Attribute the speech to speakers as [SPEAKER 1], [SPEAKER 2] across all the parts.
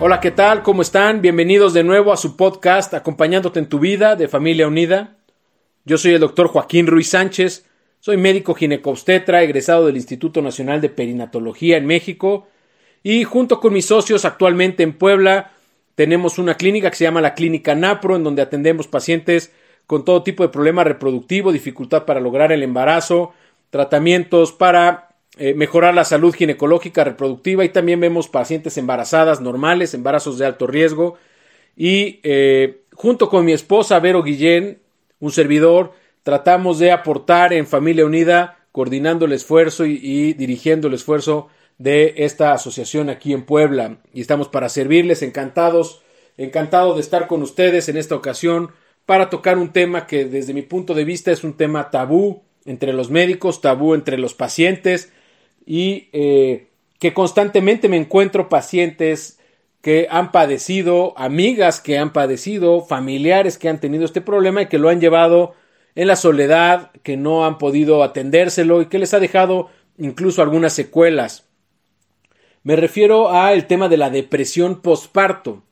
[SPEAKER 1] Hola, ¿qué tal? ¿Cómo están? Bienvenidos de nuevo a su podcast Acompañándote en tu vida de Familia Unida. Yo soy el doctor Joaquín Ruiz Sánchez, soy médico ginecobstetra, egresado del Instituto Nacional de Perinatología en México y junto con mis socios actualmente en Puebla tenemos una clínica que se llama la Clínica NAPRO en donde atendemos pacientes con todo tipo de problema reproductivo, dificultad para lograr el embarazo, tratamientos para eh, mejorar la salud ginecológica reproductiva y también vemos pacientes embarazadas normales, embarazos de alto riesgo. Y eh, junto con mi esposa Vero Guillén, un servidor, tratamos de aportar en Familia Unida, coordinando el esfuerzo y, y dirigiendo el esfuerzo de esta asociación aquí en Puebla. Y estamos para servirles, encantados, encantado de estar con ustedes en esta ocasión para tocar un tema que desde mi punto de vista es un tema tabú entre los médicos, tabú entre los pacientes, y eh, que constantemente me encuentro pacientes que han padecido, amigas que han padecido, familiares que han tenido este problema y que lo han llevado en la soledad, que no han podido atendérselo y que les ha dejado incluso algunas secuelas. Me refiero al tema de la depresión postparto.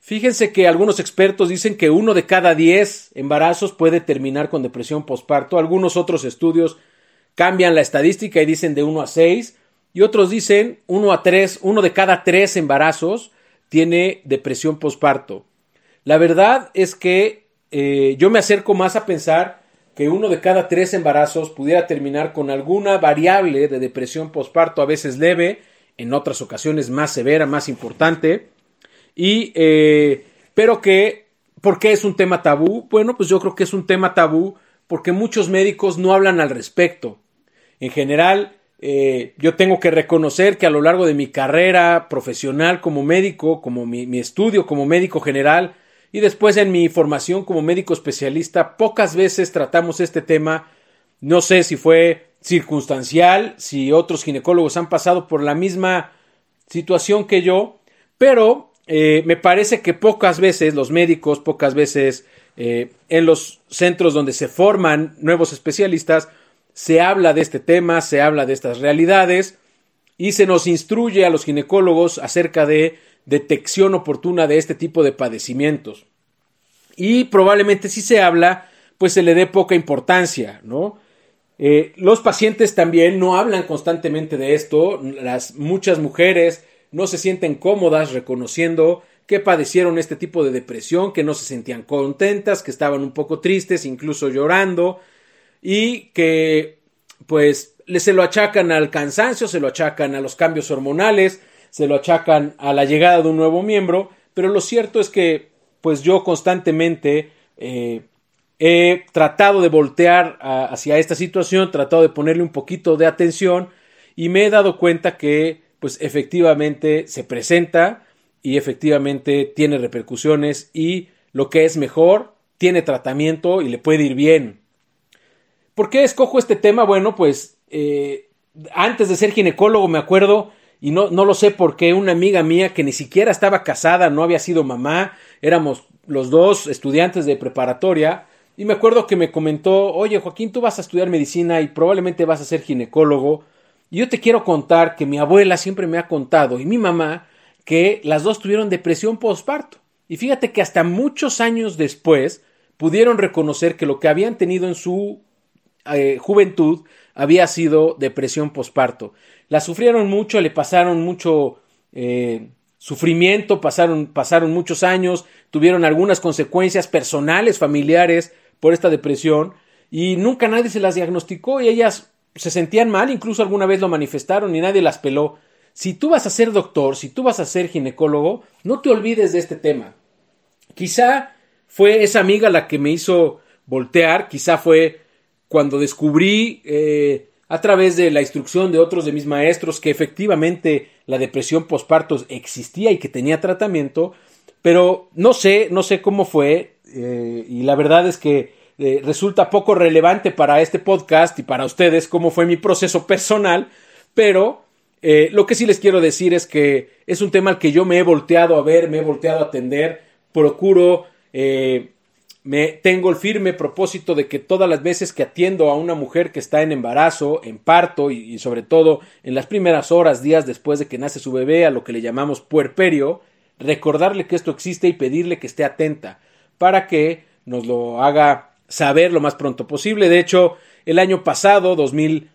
[SPEAKER 1] Fíjense que algunos expertos dicen que uno de cada diez embarazos puede terminar con depresión postparto. Algunos otros estudios cambian la estadística y dicen de 1 a 6 y otros dicen 1 a 3, uno de cada 3 embarazos tiene depresión posparto. La verdad es que eh, yo me acerco más a pensar que uno de cada 3 embarazos pudiera terminar con alguna variable de depresión posparto, a veces leve, en otras ocasiones más severa, más importante, y eh, pero que, ¿por qué es un tema tabú? Bueno, pues yo creo que es un tema tabú porque muchos médicos no hablan al respecto. En general, eh, yo tengo que reconocer que a lo largo de mi carrera profesional como médico, como mi, estudio como médico general y después en mi formación como médico especialista, pocas veces tratamos este tema. No sé si fue circunstancial, si otros ginecólogos han pasado por la misma situación que yo, pero eh, me parece que pocas veces los médicos, pocas veces eh, en los centros donde se forman nuevos especialistas, se habla de este tema, se habla de estas realidades y se nos instruye a los ginecólogos acerca de detección oportuna de este tipo de padecimientos. Y probablemente si se habla, pues se le dé poca importancia, ¿no? Eh, los pacientes también no hablan constantemente de esto, las muchas mujeres no se sienten cómodas reconociendo que padecieron este tipo de depresión, que no se sentían contentas, que estaban un poco tristes, incluso llorando, y que pues se lo achacan al cansancio, se lo achacan a los cambios hormonales, se lo achacan a la llegada de un nuevo miembro, pero lo cierto es que pues yo constantemente eh, he tratado de voltear hacia esta situación, tratado de ponerle un poquito de atención y me he dado cuenta que pues efectivamente se presenta y efectivamente tiene repercusiones y lo que es mejor tiene tratamiento y le puede ir bien. ¿Por qué escojo este tema? Bueno, pues eh, antes de ser ginecólogo me acuerdo, y no, no lo sé por qué, una amiga mía que ni siquiera estaba casada, no había sido mamá, éramos los dos estudiantes de preparatoria, y me acuerdo que me comentó, oye Joaquín, tú vas a estudiar medicina y probablemente vas a ser ginecólogo, y yo te quiero contar que mi abuela siempre me ha contado, y mi mamá, que las dos tuvieron depresión postparto. Y fíjate que hasta muchos años después pudieron reconocer que lo que habían tenido en su eh, juventud había sido depresión posparto. La sufrieron mucho, le pasaron mucho eh, sufrimiento, pasaron, pasaron muchos años, tuvieron algunas consecuencias personales, familiares por esta depresión y nunca nadie se las diagnosticó y ellas se sentían mal, incluso alguna vez lo manifestaron y nadie las peló. Si tú vas a ser doctor, si tú vas a ser ginecólogo, no te olvides de este tema. Quizá fue esa amiga la que me hizo voltear, quizá fue cuando descubrí eh, a través de la instrucción de otros de mis maestros que efectivamente la depresión postparto existía y que tenía tratamiento, pero no sé, no sé cómo fue, eh, y la verdad es que eh, resulta poco relevante para este podcast y para ustedes cómo fue mi proceso personal, pero lo que sí les quiero decir es que es un tema al que yo me he volteado a ver, me he volteado a atender, procuro, me tengo el firme propósito de que todas las veces que atiendo a una mujer que está en embarazo, en parto y, sobre todo en las primeras horas, días después de que nace su bebé, a lo que le llamamos puerperio, recordarle que esto existe y pedirle que esté atenta para que nos lo haga saber lo más pronto posible. De hecho, el año pasado, 2000,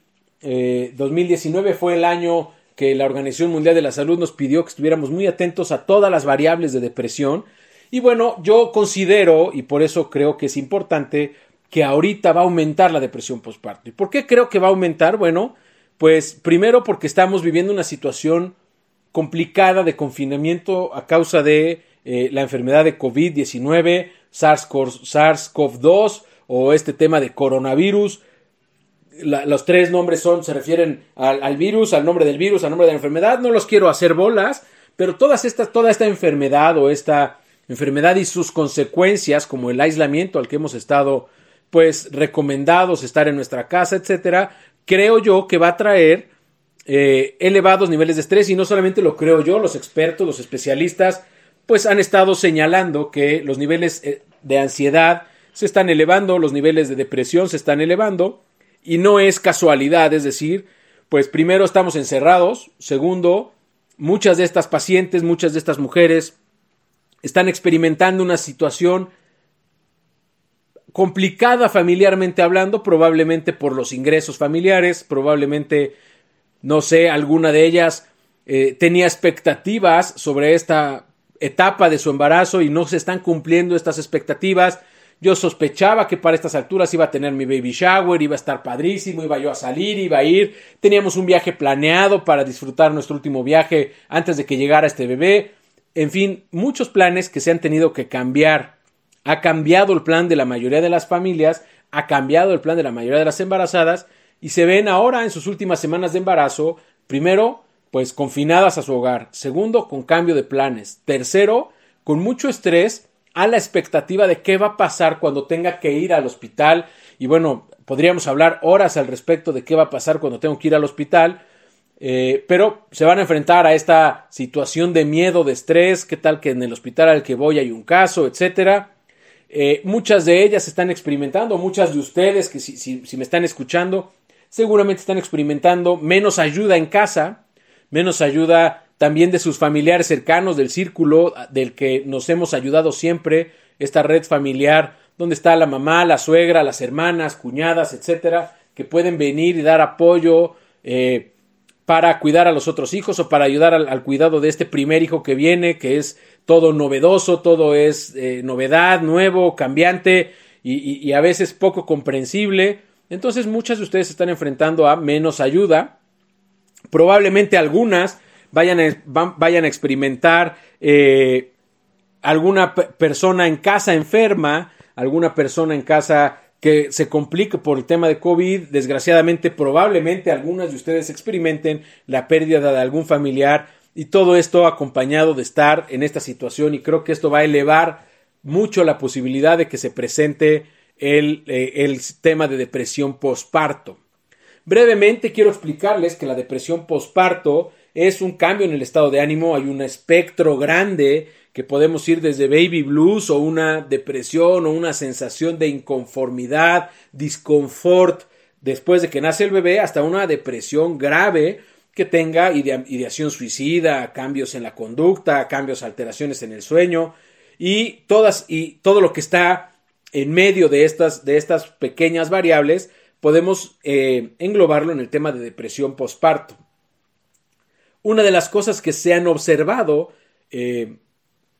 [SPEAKER 1] 2019, eh, fue el año que la Organización Mundial de la Salud nos pidió que estuviéramos muy atentos a todas las variables de depresión. Y bueno, yo considero, y por eso creo que es importante, que ahorita va a aumentar la depresión postparto. ¿Y por qué creo que va a aumentar? Bueno, pues primero porque estamos viviendo una situación complicada de confinamiento a causa de eh, la enfermedad de COVID-19, SARS-CoV-2 o este tema de coronavirus. los tres nombres son, se refieren al, virus, al nombre del virus, al nombre de la enfermedad. No los quiero hacer bolas, pero todas estas, toda esta enfermedad o esta enfermedad y sus consecuencias, como el aislamiento al que hemos estado, pues, recomendados estar en nuestra casa, etcétera, creo yo que va a traer eh, elevados niveles de estrés. Y no solamente lo creo yo, los expertos, los especialistas, pues han estado señalando que los niveles eh, de ansiedad se están elevando, los niveles de depresión se están elevando. Y no es casualidad, es decir, pues primero estamos encerrados, segundo, muchas de estas pacientes, muchas de estas mujeres están experimentando una situación complicada familiarmente hablando, probablemente por los ingresos familiares, probablemente no sé, alguna de ellas eh, tenía expectativas sobre esta etapa de su embarazo y no se están cumpliendo estas expectativas. Yo sospechaba que para estas alturas iba a tener mi baby shower, iba a estar padrísimo, iba yo a salir, iba a ir. Teníamos un viaje planeado para disfrutar nuestro último viaje antes de que llegara este bebé. En fin, muchos planes que se han tenido que cambiar. Ha cambiado el plan de la mayoría de las familias, ha cambiado el plan de la mayoría de las embarazadas y se ven ahora en sus últimas semanas de embarazo, primero, pues confinadas a su hogar, segundo, con cambio de planes, tercero, con mucho estrés a la expectativa de qué va a pasar cuando tenga que ir al hospital y bueno, podríamos hablar horas al respecto de qué va a pasar cuando tengo que ir al hospital, eh, pero se van a enfrentar a esta situación de miedo, de estrés, qué tal que en el hospital al que voy hay un caso, etcétera. Eh, muchas de ellas están experimentando, muchas de ustedes que si me están escuchando seguramente están experimentando menos ayuda en casa, menos ayuda también de sus familiares cercanos, del círculo del que nos hemos ayudado siempre, esta red familiar donde está la mamá, la suegra, las hermanas, cuñadas, etcétera, que pueden venir y dar apoyo eh, para cuidar a los otros hijos o para ayudar al, cuidado de este primer hijo que viene, que es todo novedoso, todo es eh, novedad, nuevo, cambiante y a veces poco comprensible. Entonces muchas de ustedes están enfrentando a menos ayuda. Probablemente algunas vayan a, vayan experimentar eh, alguna persona en casa enferma, alguna persona en casa que se complique por el tema de COVID. Desgraciadamente, probablemente algunas de ustedes experimenten la pérdida de algún familiar y todo esto acompañado de estar en esta situación y creo que esto va a elevar mucho la posibilidad de que se presente eh, el, tema de depresión posparto. Brevemente quiero explicarles que la depresión posparto es un cambio en el estado de ánimo, hay un espectro grande que podemos ir desde baby blues o una depresión o una sensación de inconformidad, disconfort después de que nace el bebé hasta una depresión grave que tenga ideación suicida, cambios en la conducta, cambios, alteraciones en el sueño y todas y todo lo que está en medio de estas, de estas pequeñas variables, podemos eh, englobarlo en el tema de depresión postparto. Una de las cosas que se han observado eh,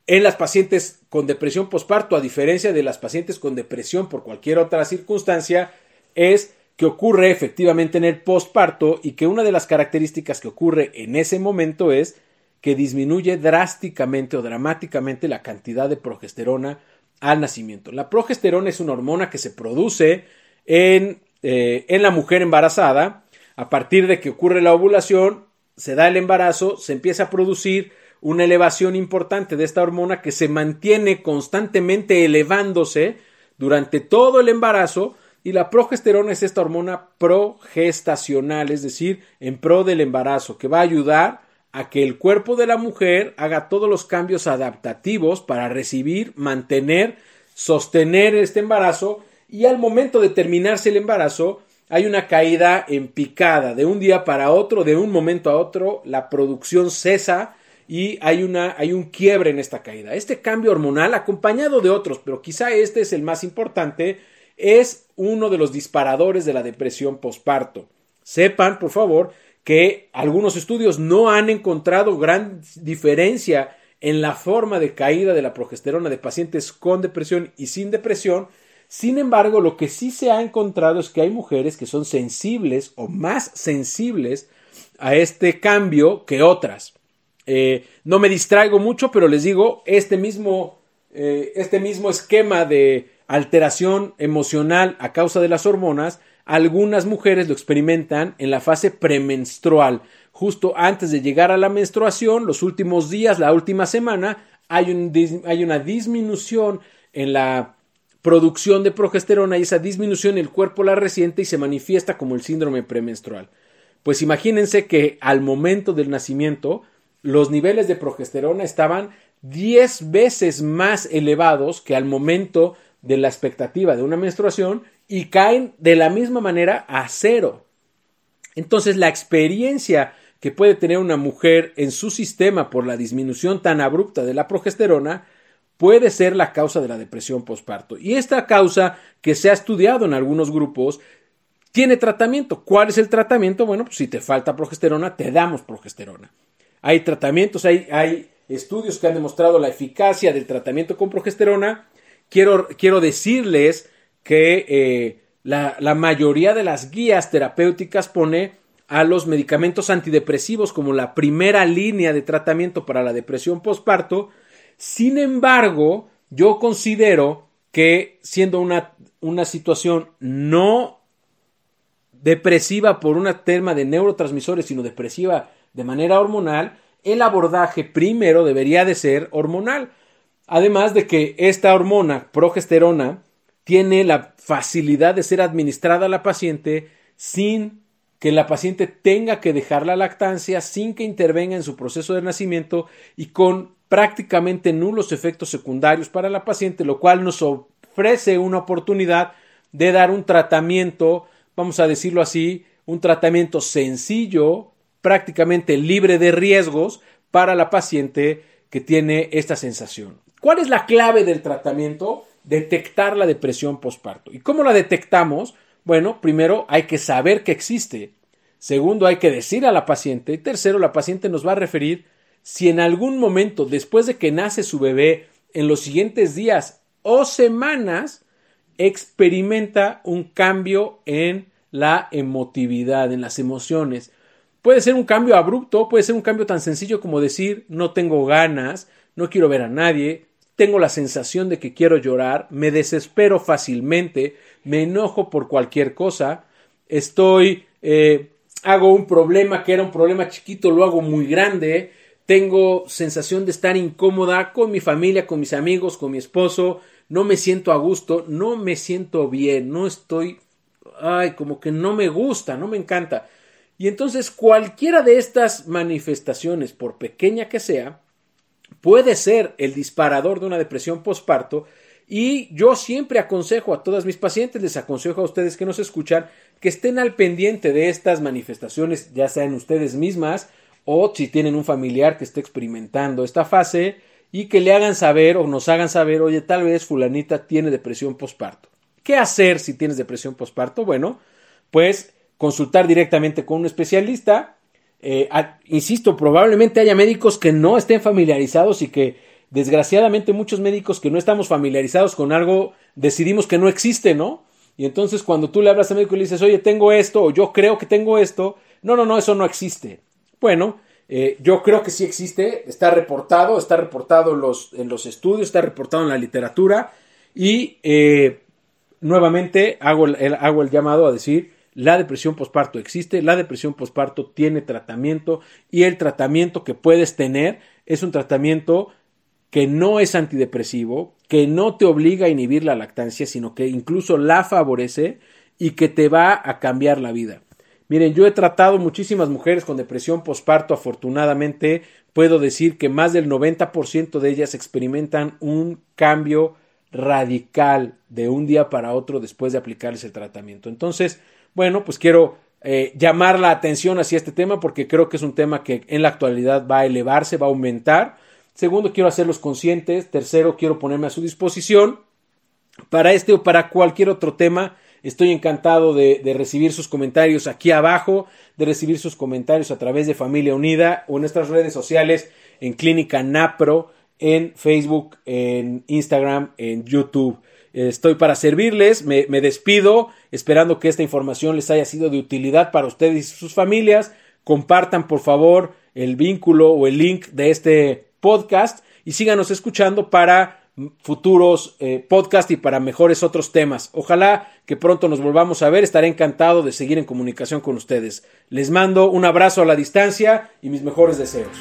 [SPEAKER 1] en las pacientes con depresión postparto, a diferencia de las pacientes con depresión por cualquier otra circunstancia, es que ocurre efectivamente en el postparto y que una de las características que ocurre en ese momento es que disminuye drásticamente o dramáticamente la cantidad de progesterona al nacimiento. La progesterona es una hormona que se produce en, eh, en la mujer embarazada. A partir de que ocurre la ovulación, se da el embarazo, se empieza a producir una elevación importante de esta hormona que se mantiene constantemente elevándose durante todo el embarazo y la progesterona es esta hormona progestacional, es decir, en pro del embarazo, que va a ayudar a que el cuerpo de la mujer haga todos los cambios adaptativos para recibir, mantener, sostener este embarazo y al momento de terminarse el embarazo hay una caída en picada de un día para otro, de un momento a otro, la producción cesa y hay, una, hay un quiebre en esta caída. Este cambio hormonal, acompañado de otros, pero quizá este es el más importante, es uno de los disparadores de la depresión posparto. Sepan, por favor, que algunos estudios no han encontrado gran diferencia en la forma de caída de la progesterona de pacientes con depresión y sin depresión. Sin embargo, lo que sí se ha encontrado es que hay mujeres que son sensibles o más sensibles a este cambio que otras. Eh, no me distraigo mucho, pero les digo, este mismo, eh, este mismo esquema de alteración emocional a causa de las hormonas, algunas mujeres lo experimentan en la fase premenstrual. Justo antes de llegar a la menstruación, los últimos días, la última semana, hay, un, hay una disminución en la producción de progesterona y esa disminución el cuerpo la resiente y se manifiesta como el síndrome premenstrual. Pues imagínense que al momento del nacimiento los niveles de progesterona estaban 10 veces más elevados que al momento de la expectativa de una menstruación y caen de la misma manera a cero. Entonces la experiencia que puede tener una mujer en su sistema por la disminución tan abrupta de la progesterona puede ser la causa de la depresión postparto. Y esta causa que se ha estudiado en algunos grupos tiene tratamiento. ¿Cuál es el tratamiento? Bueno, pues si te falta progesterona, te damos progesterona. Hay tratamientos, hay, hay estudios que han demostrado la eficacia del tratamiento con progesterona quiero, quiero decirles que eh, la, la mayoría de las guías terapéuticas pone a los medicamentos antidepresivos como la primera línea de tratamiento para la depresión postparto. Sin embargo, yo considero que siendo una, una situación no depresiva por un tema de neurotransmisores, sino depresiva de manera hormonal, el abordaje primero debería de ser hormonal. Además de que esta hormona, progesterona, tiene la facilidad de ser administrada a la paciente sin que la paciente tenga que dejar la lactancia, sin que intervenga en su proceso de nacimiento y con prácticamente nulos efectos secundarios para la paciente, lo cual nos ofrece una oportunidad de dar un tratamiento, vamos a decirlo así, un tratamiento sencillo, prácticamente libre de riesgos para la paciente que tiene esta sensación. ¿Cuál es la clave del tratamiento? Detectar la depresión postparto. ¿Y cómo la detectamos? Bueno, primero hay que saber que existe. Segundo, hay que decir a la paciente. Y tercero, la paciente nos va a referir si en algún momento después de que nace su bebé, en los siguientes días o semanas, experimenta un cambio en la emotividad, en las emociones. Puede ser un cambio abrupto, puede ser un cambio tan sencillo como decir no tengo ganas, no quiero ver a nadie, tengo la sensación de que quiero llorar, me desespero fácilmente, me enojo por cualquier cosa, estoy, eh, hago un problema que era un problema chiquito, lo hago muy grande, tengo sensación de estar incómoda con mi familia, con mis amigos, con mi esposo, no me siento a gusto, no me siento bien, no estoy, ay, como que no me gusta, no me encanta. Y entonces cualquiera de estas manifestaciones, por pequeña que sea, puede ser el disparador de una depresión postparto y yo siempre aconsejo a todas mis pacientes, les aconsejo a ustedes que nos escuchan, que estén al pendiente de estas manifestaciones, ya sean ustedes mismas o si tienen un familiar que esté experimentando esta fase y que le hagan saber o nos hagan saber, oye, tal vez fulanita tiene depresión postparto. ¿Qué hacer si tienes depresión postparto? Bueno, pues consultar directamente con un especialista, eh, insisto, probablemente haya médicos que no estén familiarizados y que desgraciadamente muchos médicos que no estamos familiarizados con algo decidimos que no existe, ¿no? Y entonces cuando tú le hablas al médico y le dices, oye, tengo esto o yo creo que tengo esto, no, no, no, eso no existe. Bueno, eh, yo creo que sí existe, está reportado, está reportado en los, estudios, está reportado en la literatura y eh, nuevamente hago hago el llamado a decir, la depresión posparto existe, la depresión posparto tiene tratamiento y el tratamiento que puedes tener es un tratamiento que no es antidepresivo, que no te obliga a inhibir la lactancia, sino que incluso la favorece y que te va a cambiar la vida. Miren, yo he tratado muchísimas mujeres con depresión posparto, afortunadamente puedo decir que más del 90% de ellas experimentan un cambio radical de un día para otro después de aplicarles el tratamiento. Entonces, bueno, pues quiero eh, llamar la atención hacia este tema porque creo que es un tema que en la actualidad va a elevarse, va a aumentar. Segundo, quiero hacerlos conscientes. Tercero, quiero ponerme a su disposición para este o para cualquier otro tema. Estoy encantado de, recibir sus comentarios aquí abajo, de recibir sus comentarios a través de Familia Unida o en nuestras redes sociales en Clínica NAPRO, en Facebook, en Instagram, en YouTube. Estoy para servirles, me, me, despido, esperando que esta información les haya sido de utilidad para ustedes y sus familias. Compartan, por favor, el vínculo o el link de este podcast y síganos escuchando para futuros eh, podcasts y para mejores otros temas. Ojalá que pronto nos volvamos a ver. Estaré encantado de seguir en comunicación con ustedes. Les mando un abrazo a la distancia y mis mejores deseos.